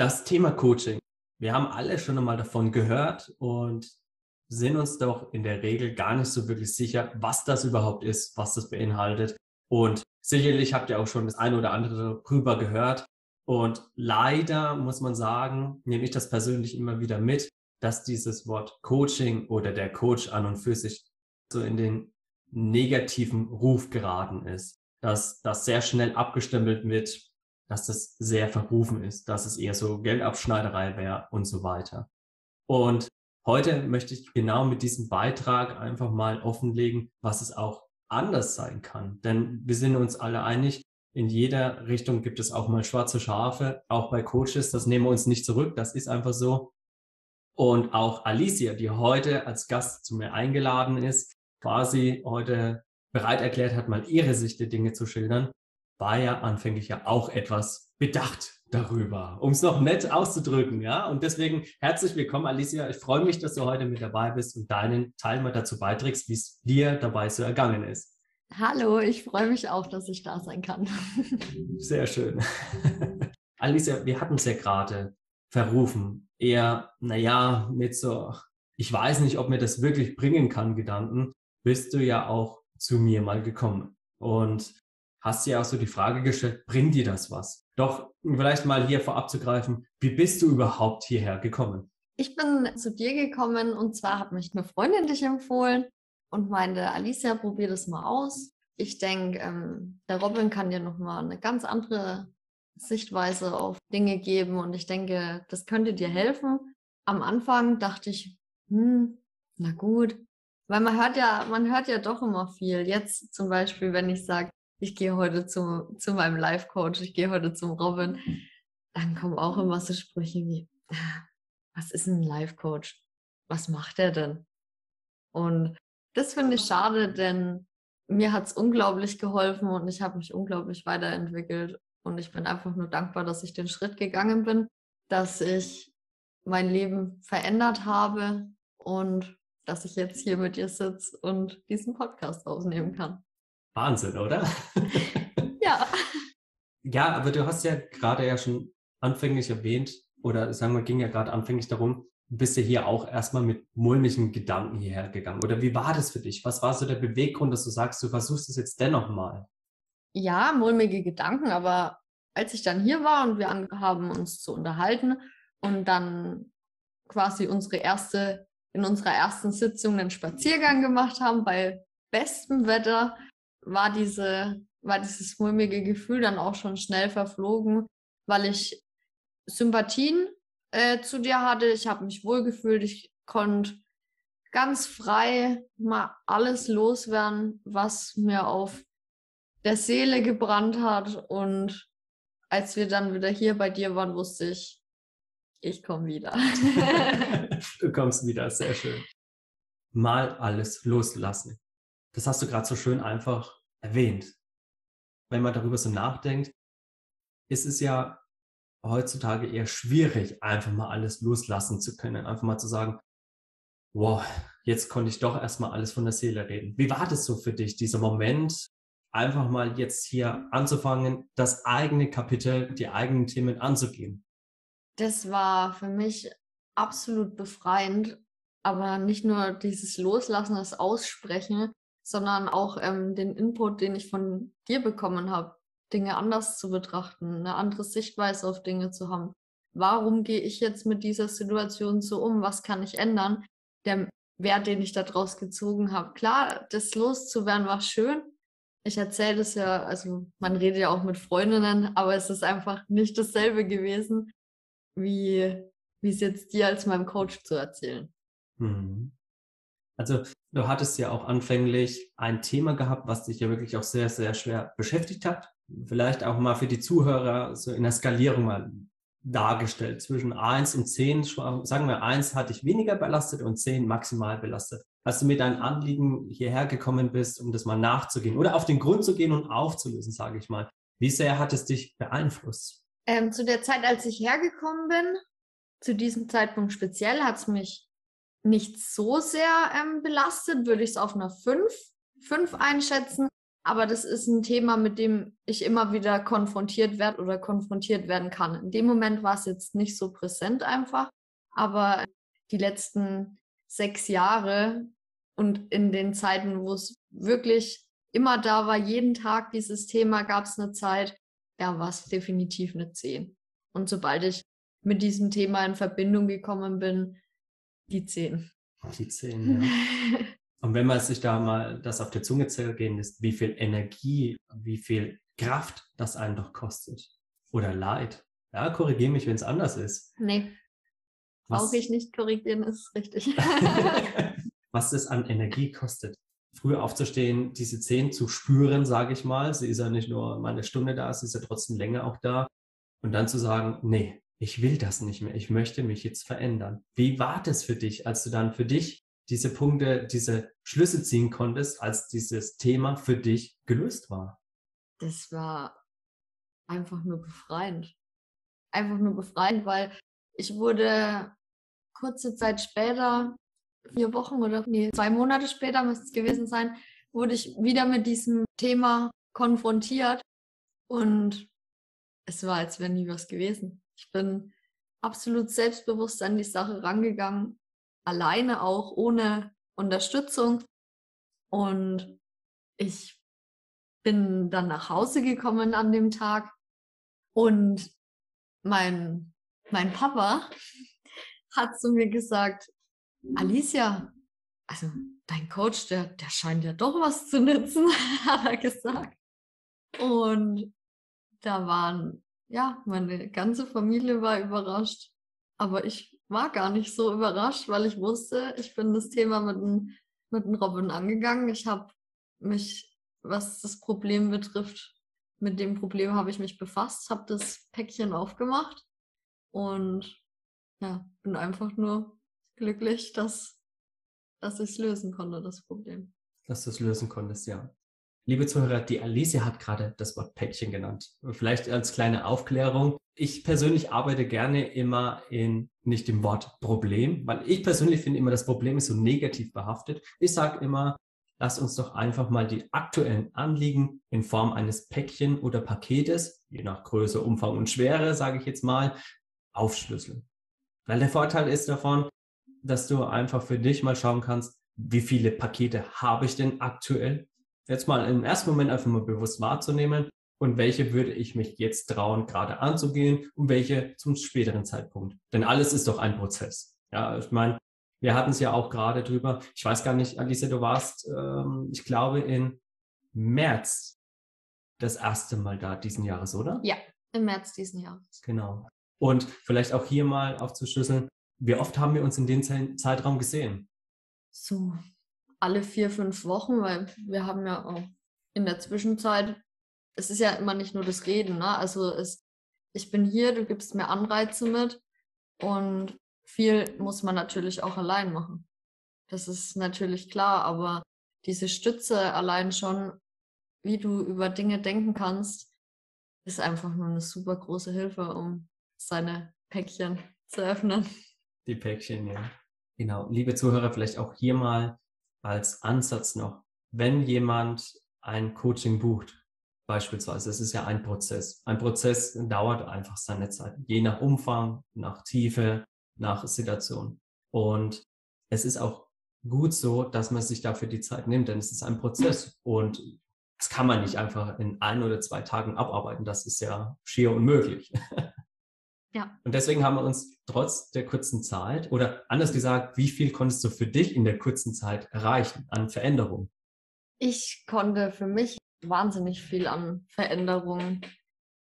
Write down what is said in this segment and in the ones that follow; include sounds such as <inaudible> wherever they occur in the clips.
Das Thema Coaching. Wir haben alle schon einmal davon gehört und sind uns doch in der Regel gar nicht so wirklich sicher, was das überhaupt ist, was das beinhaltet. Und sicherlich habt ihr auch schon das eine oder andere darüber gehört. Und leider muss man sagen, nehme ich das persönlich immer wieder mit, dass dieses Wort Coaching oder der Coach an und für sich so in den negativen Ruf geraten ist, dass das sehr schnell abgestempelt wird dass das sehr verrufen ist, dass es eher so Geldabschneiderei wäre und so weiter. Und heute möchte ich genau mit diesem Beitrag einfach mal offenlegen, was es auch anders sein kann. Denn wir sind uns alle einig, in jeder Richtung gibt es auch mal schwarze Schafe, auch bei Coaches, das nehmen wir uns nicht zurück, das ist einfach so. Und auch Alicia, die heute als Gast zu mir eingeladen ist, quasi heute bereit erklärt hat, mal ihre Sicht der Dinge zu schildern, war ja anfänglich ja auch etwas bedacht darüber, um es noch nett auszudrücken, ja. Und deswegen herzlich willkommen, Alicia. Ich freue mich, dass du heute mit dabei bist und deinen Teil mal dazu beiträgst, wie es dir dabei so ergangen ist. Hallo, ich freue mich auch, dass ich da sein kann. <laughs> Sehr schön. <laughs> Alicia, wir hatten es ja gerade verrufen. Eher, naja, mit so, ich weiß nicht, ob mir das wirklich bringen kann, Gedanken, bist du ja auch zu mir mal gekommen. Und hast du ja auch so die Frage gestellt, bringt dir das was? Doch vielleicht mal hier vorab zu greifen, wie bist du überhaupt hierher gekommen? Ich bin zu dir gekommen und zwar hat mich eine Freundin dich empfohlen und meinte, Alicia, probier das mal aus. Ich denke, ähm, der Robin kann dir nochmal eine ganz andere Sichtweise auf Dinge geben und ich denke, das könnte dir helfen. Am Anfang dachte ich, hm, na gut, weil man hört ja, man hört ja doch immer viel. Jetzt zum Beispiel, wenn ich sage, ich gehe heute zu, zu meinem Life-Coach, ich gehe heute zum Robin, dann kommen auch immer so Sprüche wie, was ist ein Life-Coach? Was macht er denn? Und das finde ich schade, denn mir hat es unglaublich geholfen und ich habe mich unglaublich weiterentwickelt. Und ich bin einfach nur dankbar, dass ich den Schritt gegangen bin, dass ich mein Leben verändert habe und dass ich jetzt hier mit dir sitze und diesen Podcast aufnehmen kann. Wahnsinn, oder? <laughs> ja. Ja, aber du hast ja gerade ja schon anfänglich erwähnt, oder sagen wir, ging ja gerade anfänglich darum, du bist ja hier auch erstmal mit mulmigen Gedanken hierher gegangen. Oder wie war das für dich? Was war so der Beweggrund, dass du sagst, du versuchst es jetzt dennoch mal? Ja, mulmige Gedanken, aber als ich dann hier war und wir haben uns zu unterhalten und dann quasi unsere erste, in unserer ersten Sitzung einen Spaziergang gemacht haben bei bestem Wetter, war diese, war dieses mulmige Gefühl dann auch schon schnell verflogen, weil ich Sympathien äh, zu dir hatte. Ich habe mich wohlgefühlt. Ich konnte ganz frei mal alles loswerden, was mir auf der Seele gebrannt hat. Und als wir dann wieder hier bei dir waren, wusste ich, ich komme wieder. <laughs> du kommst wieder, sehr schön. Mal alles loslassen. Das hast du gerade so schön einfach erwähnt. Wenn man darüber so nachdenkt, ist es ja heutzutage eher schwierig, einfach mal alles loslassen zu können. Einfach mal zu sagen, wow, jetzt konnte ich doch erstmal alles von der Seele reden. Wie war das so für dich, dieser Moment, einfach mal jetzt hier anzufangen, das eigene Kapitel, die eigenen Themen anzugehen? Das war für mich absolut befreiend, aber nicht nur dieses Loslassen, das Aussprechen, sondern auch ähm, den Input, den ich von dir bekommen habe, Dinge anders zu betrachten, eine andere Sichtweise auf Dinge zu haben. Warum gehe ich jetzt mit dieser Situation so um? Was kann ich ändern? Der Wert, den ich daraus gezogen habe. Klar, das loszuwerden war schön. Ich erzähle das ja, also man redet ja auch mit Freundinnen, aber es ist einfach nicht dasselbe gewesen, wie, wie es jetzt dir als meinem Coach zu erzählen. Mhm. Also du hattest ja auch anfänglich ein Thema gehabt, was dich ja wirklich auch sehr, sehr schwer beschäftigt hat. Vielleicht auch mal für die Zuhörer so in der Skalierung mal dargestellt. Zwischen eins und zehn, sagen wir, eins hatte ich weniger belastet und zehn maximal belastet. Als du mit deinem Anliegen hierher gekommen bist, um das mal nachzugehen oder auf den Grund zu gehen und aufzulösen, sage ich mal. Wie sehr hat es dich beeinflusst? Ähm, zu der Zeit, als ich hergekommen bin, zu diesem Zeitpunkt speziell, hat es mich nicht so sehr ähm, belastet, würde ich es auf einer 5, 5 einschätzen. Aber das ist ein Thema, mit dem ich immer wieder konfrontiert werde oder konfrontiert werden kann. In dem Moment war es jetzt nicht so präsent einfach, aber die letzten sechs Jahre und in den Zeiten, wo es wirklich immer da war, jeden Tag dieses Thema, gab es eine Zeit, ja, war es definitiv eine 10. Und sobald ich mit diesem Thema in Verbindung gekommen bin, die 10. Die 10, ja. <laughs> Und wenn man sich da mal das auf der Zunge zergehen lässt, wie viel Energie, wie viel Kraft das einen doch kostet. Oder Leid. Ja, korrigiere mich, wenn es anders ist. Nee. Brauche ich nicht korrigieren, ist richtig. <laughs> Was es an Energie kostet. Früher aufzustehen, diese Zehn zu spüren, sage ich mal. Sie ist ja nicht nur mal eine Stunde da, sie ist ja trotzdem länger auch da. Und dann zu sagen, nee, ich will das nicht mehr. Ich möchte mich jetzt verändern. Wie war das für dich, als du dann für dich diese Punkte, diese Schlüsse ziehen konntest, als dieses Thema für dich gelöst war? Das war einfach nur befreiend. Einfach nur befreiend, weil ich wurde kurze Zeit später, vier Wochen oder nee, zwei Monate später müsste es gewesen sein, wurde ich wieder mit diesem Thema konfrontiert und es war, als wäre nie was gewesen. Ich bin absolut selbstbewusst an die Sache rangegangen alleine auch ohne Unterstützung. Und ich bin dann nach Hause gekommen an dem Tag und mein, mein Papa <laughs> hat zu mir gesagt, Alicia, also dein Coach, der, der scheint ja doch was zu nützen, <laughs> hat er gesagt. Und da waren, ja, meine ganze Familie war überrascht, aber ich war gar nicht so überrascht, weil ich wusste, ich bin das Thema mit dem, mit dem Robin angegangen. Ich habe mich, was das Problem betrifft, mit dem Problem habe ich mich befasst, habe das Päckchen aufgemacht und ja, bin einfach nur glücklich, dass, dass ich es lösen konnte, das Problem. Dass du es lösen konntest, ja. Liebe Zuhörer, die Alicia hat gerade das Wort Päckchen genannt. Vielleicht als kleine Aufklärung. Ich persönlich arbeite gerne immer in nicht dem Wort Problem, weil ich persönlich finde immer, das Problem ist so negativ behaftet. Ich sage immer, lass uns doch einfach mal die aktuellen Anliegen in Form eines Päckchen oder Paketes, je nach Größe, Umfang und Schwere, sage ich jetzt mal, aufschlüsseln. Weil der Vorteil ist davon, dass du einfach für dich mal schauen kannst, wie viele Pakete habe ich denn aktuell? Jetzt mal im ersten Moment einfach mal bewusst wahrzunehmen und welche würde ich mich jetzt trauen, gerade anzugehen und welche zum späteren Zeitpunkt. Denn alles ist doch ein Prozess. Ja, ich meine, wir hatten es ja auch gerade drüber. Ich weiß gar nicht, Alice, du warst, ähm, ich glaube, in März das erste Mal da diesen Jahres, oder? Ja, im März diesen Jahres. Genau. Und vielleicht auch hier mal aufzuschlüsseln, wie oft haben wir uns in dem Zeitraum gesehen? So alle vier, fünf Wochen, weil wir haben ja auch in der Zwischenzeit es ist ja immer nicht nur das Reden, ne? Also es, ich bin hier, du gibst mir Anreize mit und viel muss man natürlich auch allein machen. Das ist natürlich klar, aber diese Stütze allein schon, wie du über Dinge denken kannst, ist einfach nur eine super große Hilfe, um seine Päckchen zu öffnen. Die Päckchen, ja. Genau. Liebe Zuhörer, vielleicht auch hier mal als Ansatz noch, wenn jemand ein Coaching bucht, beispielsweise. Es ist ja ein Prozess. Ein Prozess dauert einfach seine Zeit, je nach Umfang, nach Tiefe, nach Situation. Und es ist auch gut so, dass man sich dafür die Zeit nimmt, denn es ist ein Prozess und das kann man nicht einfach in ein oder zwei Tagen abarbeiten. Das ist ja schier unmöglich. <laughs> Ja. Und deswegen haben wir uns trotz der kurzen Zeit oder anders gesagt, wie viel konntest du für dich in der kurzen Zeit erreichen an Veränderung? Ich konnte für mich wahnsinnig viel an Veränderungen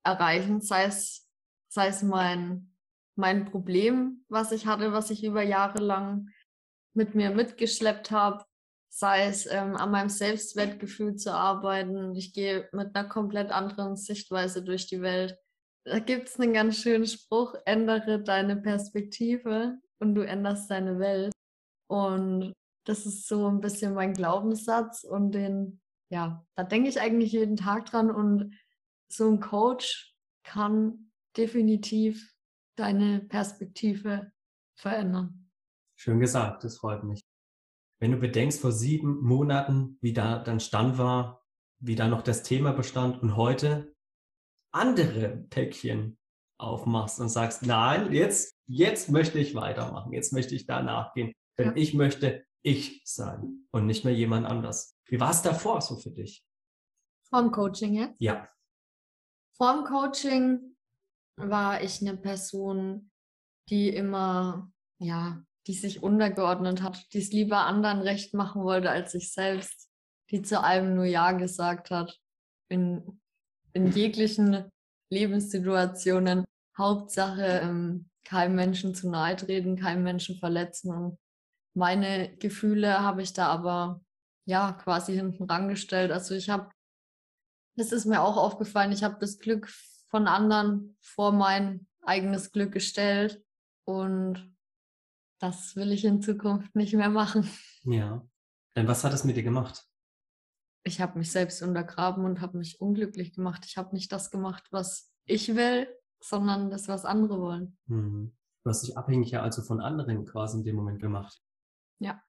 erreichen, sei es, sei es mein, mein Problem, was ich hatte, was ich über Jahre lang mit mir mitgeschleppt habe, sei es ähm, an meinem Selbstwertgefühl zu arbeiten. Ich gehe mit einer komplett anderen Sichtweise durch die Welt. Da gibt es einen ganz schönen Spruch, ändere deine Perspektive und du änderst deine Welt. Und das ist so ein bisschen mein Glaubenssatz und den ja, da denke ich eigentlich jeden Tag dran und so ein Coach kann definitiv deine Perspektive verändern. Schön gesagt, das freut mich. Wenn du bedenkst, vor sieben Monaten, wie da dein Stand war, wie da noch das Thema bestand und heute andere Päckchen aufmachst und sagst, nein, jetzt, jetzt möchte ich weitermachen, jetzt möchte ich da nachgehen, denn ja. ich möchte ich sein und nicht mehr jemand anders. Wie war es davor so für dich? Vorm Coaching jetzt? Ja. Vorm Coaching war ich eine Person, die immer, ja, die sich untergeordnet hat, die es lieber anderen recht machen wollte als sich selbst, die zu allem nur Ja gesagt hat. In, in jeglichen Lebenssituationen. Hauptsache, ähm, keinem Menschen zu nahe treten, keinem Menschen verletzen. Und meine Gefühle habe ich da aber ja quasi hinten rangestellt. Also ich habe, das ist mir auch aufgefallen, ich habe das Glück von anderen vor mein eigenes Glück gestellt. Und das will ich in Zukunft nicht mehr machen. Ja. Denn was hat es mit dir gemacht? Ich habe mich selbst untergraben und habe mich unglücklich gemacht. Ich habe nicht das gemacht, was ich will, sondern das, was andere wollen. Mhm. Du hast dich abhängig ja also von anderen quasi in dem Moment gemacht. Ja.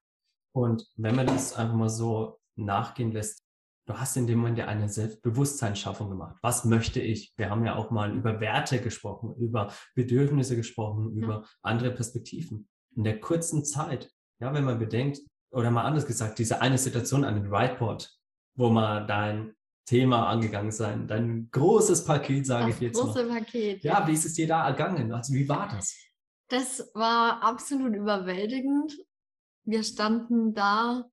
Und wenn man das einfach mal so nachgehen lässt, du hast in dem Moment ja eine Selbstbewusstseinsschaffung gemacht. Was möchte ich? Wir haben ja auch mal über Werte gesprochen, über Bedürfnisse gesprochen, über ja. andere Perspektiven. In der kurzen Zeit, ja, wenn man bedenkt, oder mal anders gesagt, diese eine Situation an dem Whiteboard, wo man dein Thema angegangen sein, dein großes Paket, sage das ich jetzt große mal. Paket. Ja, wie ist es dir da ergangen? Also wie war das? Das war absolut überwältigend. Wir standen da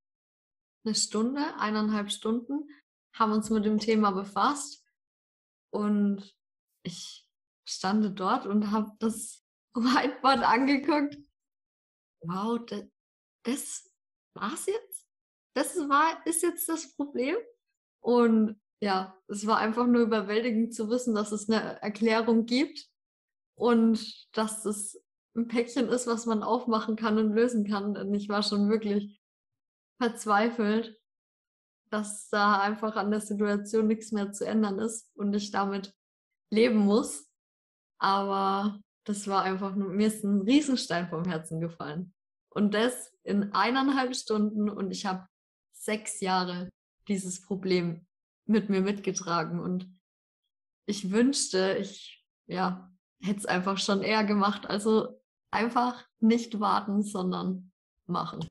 eine Stunde, eineinhalb Stunden, haben uns mit dem Thema befasst und ich stand dort und habe das <laughs> Whiteboard angeguckt. Wow, das, das war's jetzt? Das war, ist jetzt das Problem? Und ja, es war einfach nur überwältigend zu wissen, dass es eine Erklärung gibt und dass es ein Päckchen ist, was man aufmachen kann und lösen kann. Denn ich war schon wirklich verzweifelt, dass da einfach an der Situation nichts mehr zu ändern ist und ich damit leben muss. Aber das war einfach nur, mir ist ein Riesenstein vom Herzen gefallen. Und das in eineinhalb Stunden und ich habe sechs Jahre dieses Problem mit mir mitgetragen. Und ich wünschte, ich ja, hätte es einfach schon eher gemacht. Also einfach nicht warten, sondern machen.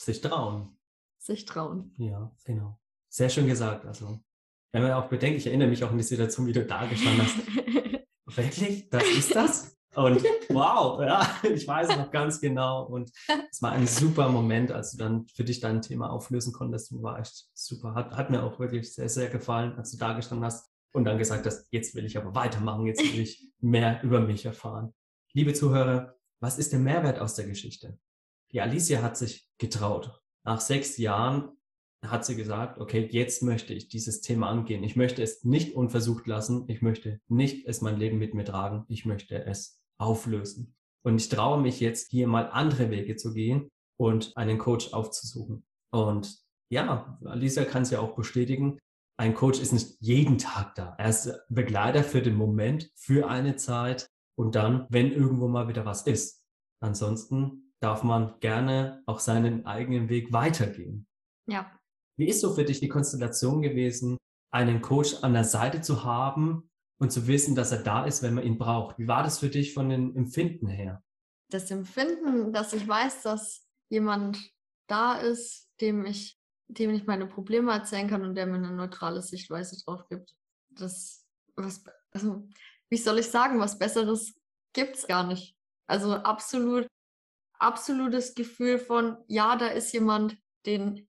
Sich trauen. Sich trauen. Ja, genau. Sehr schön gesagt. Also, wenn man auch bedenkt, ich erinnere mich auch an die Situation, wie du da gestanden hast. <laughs> Wirklich? Das ist das? Und <laughs> wow, ja, ich weiß noch ganz genau. Und es war ein super Moment, als du dann für dich dein Thema auflösen konntest. Und war echt super. Hat, hat mir auch wirklich sehr, sehr gefallen, als du da gestanden hast und dann gesagt hast, jetzt will ich aber weitermachen, jetzt will ich mehr über mich erfahren. Liebe Zuhörer, was ist der Mehrwert aus der Geschichte? Die Alicia hat sich getraut. Nach sechs Jahren hat sie gesagt, okay, jetzt möchte ich dieses Thema angehen. Ich möchte es nicht unversucht lassen. Ich möchte nicht es mein Leben mit mir tragen. Ich möchte es auflösen. Und ich traue mich jetzt hier mal andere Wege zu gehen und einen Coach aufzusuchen. Und ja, Alicia kann es ja auch bestätigen. Ein Coach ist nicht jeden Tag da. Er ist Begleiter für den Moment, für eine Zeit und dann, wenn irgendwo mal wieder was ist. Ansonsten darf man gerne auch seinen eigenen Weg weitergehen. Ja. Wie ist so für dich die Konstellation gewesen, einen Coach an der Seite zu haben, und zu wissen, dass er da ist, wenn man ihn braucht. Wie war das für dich von den Empfinden her? Das Empfinden, dass ich weiß, dass jemand da ist, dem ich, dem ich meine Probleme erzählen kann und der mir eine neutrale Sichtweise drauf gibt. Das, was, also, wie soll ich sagen, was Besseres gibt es gar nicht. Also absolut, absolutes Gefühl von, ja, da ist jemand, den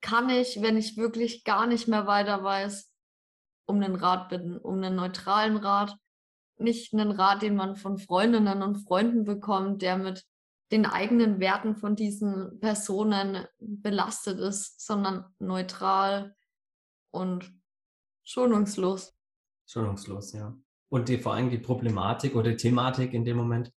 kann ich, wenn ich wirklich gar nicht mehr weiter weiß, um einen Rat bitten, um einen neutralen Rat. Nicht einen Rat, den man von Freundinnen und Freunden bekommt, der mit den eigenen Werten von diesen Personen belastet ist, sondern neutral und schonungslos. Schonungslos, ja. Und die, vor allem die Problematik oder die Thematik in dem Moment,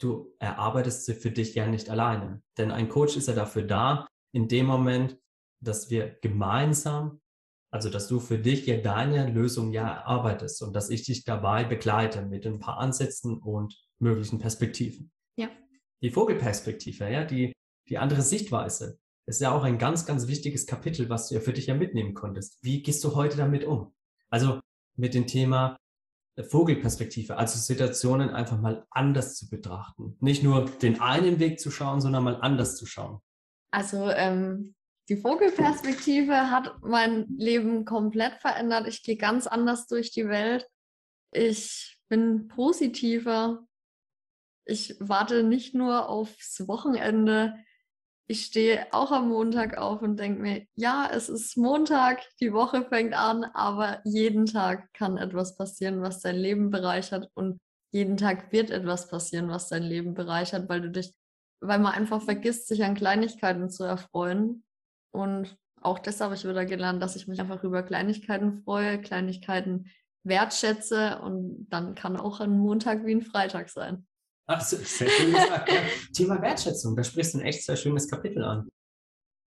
du erarbeitest sie für dich ja nicht alleine. Denn ein Coach ist ja dafür da, in dem Moment, dass wir gemeinsam also, dass du für dich ja deine Lösung ja erarbeitest und dass ich dich dabei begleite mit ein paar Ansätzen und möglichen Perspektiven. Ja. Die Vogelperspektive, ja, die, die andere Sichtweise. Ist ja auch ein ganz, ganz wichtiges Kapitel, was du ja für dich ja mitnehmen konntest. Wie gehst du heute damit um? Also mit dem Thema Vogelperspektive, also Situationen einfach mal anders zu betrachten. Nicht nur den einen Weg zu schauen, sondern mal anders zu schauen. Also ähm, die Vogelperspektive hat mein Leben komplett verändert. Ich gehe ganz anders durch die Welt. Ich bin positiver. Ich warte nicht nur aufs Wochenende. Ich stehe auch am Montag auf und denke mir, ja, es ist Montag, die Woche fängt an, aber jeden Tag kann etwas passieren, was dein Leben bereichert und jeden Tag wird etwas passieren, was dein Leben bereichert, weil du dich, weil man einfach vergisst, sich an Kleinigkeiten zu erfreuen und auch das habe ich wieder gelernt, dass ich mich einfach über Kleinigkeiten freue, Kleinigkeiten wertschätze und dann kann auch ein Montag wie ein Freitag sein. Ach, sehr schön gesagt. Thema Wertschätzung, da sprichst du ein echt sehr schönes Kapitel an.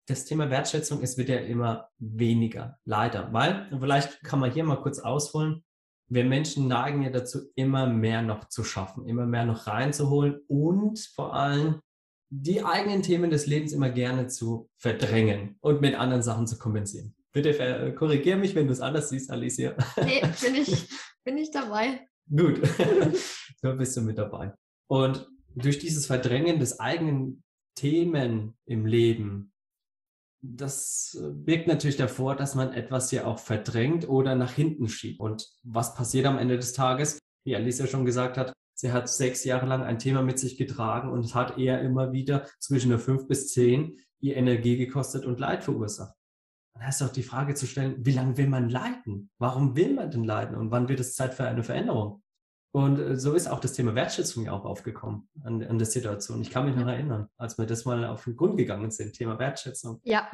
Das Thema Wertschätzung, es wird ja immer weniger, leider. Weil, vielleicht kann man hier mal kurz ausholen, wir Menschen neigen ja dazu, immer mehr noch zu schaffen, immer mehr noch reinzuholen und vor allem die eigenen Themen des Lebens immer gerne zu verdrängen und mit anderen Sachen zu kompensieren. Bitte korrigiere mich, wenn du es anders siehst, Alicia. Nee, <laughs> bin ich, bin ich dabei. Gut, <laughs> so bist du mit dabei. Und durch dieses Verdrängen des eigenen Themen im Leben, das birgt natürlich davor, dass man etwas ja auch verdrängt oder nach hinten schiebt. Und was passiert am Ende des Tages? Wie Alicia schon gesagt hat, Sie hat sechs Jahre lang ein Thema mit sich getragen und es hat eher immer wieder zwischen der fünf bis zehn ihr Energie gekostet und Leid verursacht. Dann ist auch die Frage zu stellen, wie lange will man leiden? Warum will man denn leiden? Und wann wird es Zeit für eine Veränderung? Und äh, so ist auch das Thema Wertschätzung ja auch aufgekommen an, an der Situation. Ich kann mich noch erinnern, als wir das mal auf den Grund gegangen sind, Thema Wertschätzung. Ja.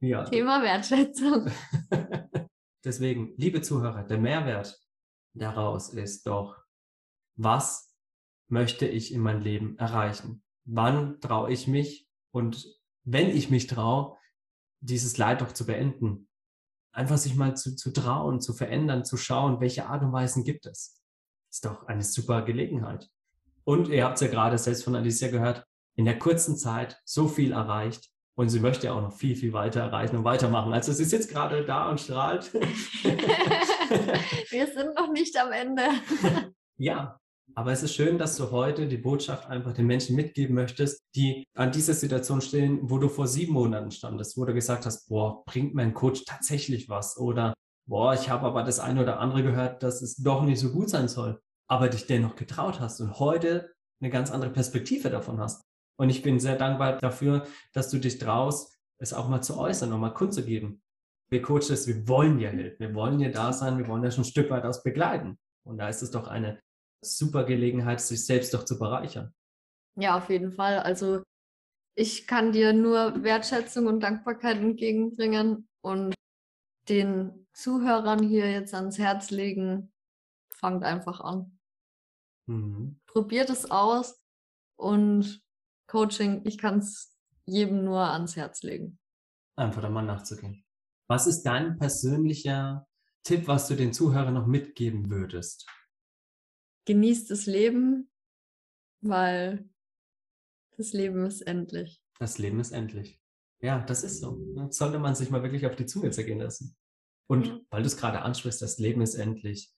ja. Thema Wertschätzung. <laughs> Deswegen, liebe Zuhörer, der Mehrwert daraus ist doch, was möchte ich in meinem Leben erreichen? Wann traue ich mich? Und wenn ich mich traue, dieses Leid doch zu beenden. Einfach sich mal zu, zu trauen, zu verändern, zu schauen, welche Art und Weisen gibt es. Ist doch eine super Gelegenheit. Und ihr habt es ja gerade selbst von Alicia gehört, in der kurzen Zeit so viel erreicht und sie möchte ja auch noch viel, viel weiter erreichen und weitermachen. Also sie ist jetzt gerade da und strahlt. <laughs> Wir sind noch nicht am Ende. <laughs> ja, aber es ist schön, dass du heute die Botschaft einfach den Menschen mitgeben möchtest, die an dieser Situation stehen, wo du vor sieben Monaten standest, wo du gesagt hast, boah, bringt mein Coach tatsächlich was? Oder boah, ich habe aber das eine oder andere gehört, dass es doch nicht so gut sein soll, aber dich dennoch getraut hast und heute eine ganz andere Perspektive davon hast. Und ich bin sehr dankbar dafür, dass du dich traust, es auch mal zu äußern und mal kundzugeben. Wir Coaches, wir wollen dir helfen, wir wollen dir da sein, wir wollen dir schon ein Stück weit aus begleiten. Und da ist es doch eine super Gelegenheit, sich selbst doch zu bereichern. Ja, auf jeden Fall. Also ich kann dir nur Wertschätzung und Dankbarkeit entgegenbringen und den Zuhörern hier jetzt ans Herz legen, fangt einfach an. Mhm. Probiert es aus und Coaching, ich kann es jedem nur ans Herz legen. Einfach da mal nachzugehen. Was ist dein persönlicher Tipp, was du den Zuhörern noch mitgeben würdest? Genießt das Leben, weil das Leben ist endlich. Das Leben ist endlich. Ja, das ist so. Das sollte man sich mal wirklich auf die Zunge zergehen lassen. Und ja. weil du es gerade ansprichst, das Leben ist endlich.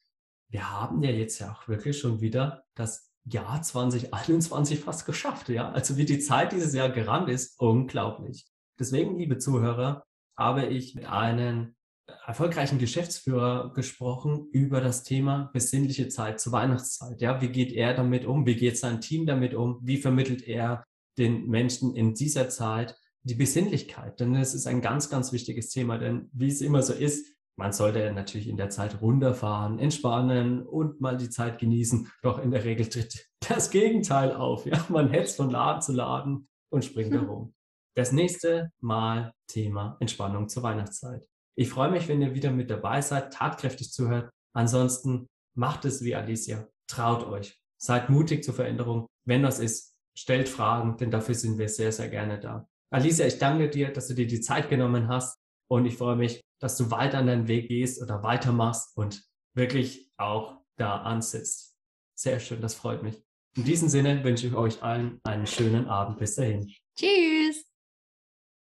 Wir haben ja jetzt ja auch wirklich schon wieder das Jahr 2021 fast geschafft. Ja, also wie die Zeit dieses Jahr gerannt ist, unglaublich. Deswegen, liebe Zuhörer, habe ich mit einem erfolgreichen Geschäftsführer gesprochen über das Thema besinnliche Zeit zur Weihnachtszeit. Ja, wie geht er damit um? Wie geht sein Team damit um? Wie vermittelt er den Menschen in dieser Zeit die Besinnlichkeit? Denn es ist ein ganz, ganz wichtiges Thema. Denn wie es immer so ist, man sollte natürlich in der Zeit runterfahren, entspannen und mal die Zeit genießen. Doch in der Regel tritt <laughs> das Gegenteil auf. Ja, man hetzt von Laden zu Laden und springt herum. <laughs> Das nächste Mal Thema Entspannung zur Weihnachtszeit. Ich freue mich, wenn ihr wieder mit dabei seid, tatkräftig zuhört. Ansonsten macht es wie Alicia. Traut euch. Seid mutig zur Veränderung. Wenn das ist, stellt Fragen, denn dafür sind wir sehr, sehr gerne da. Alicia, ich danke dir, dass du dir die Zeit genommen hast und ich freue mich, dass du weiter an deinen Weg gehst oder weitermachst und wirklich auch da ansitzt. Sehr schön, das freut mich. In diesem Sinne wünsche ich euch allen einen schönen Abend. Bis dahin. Tschüss.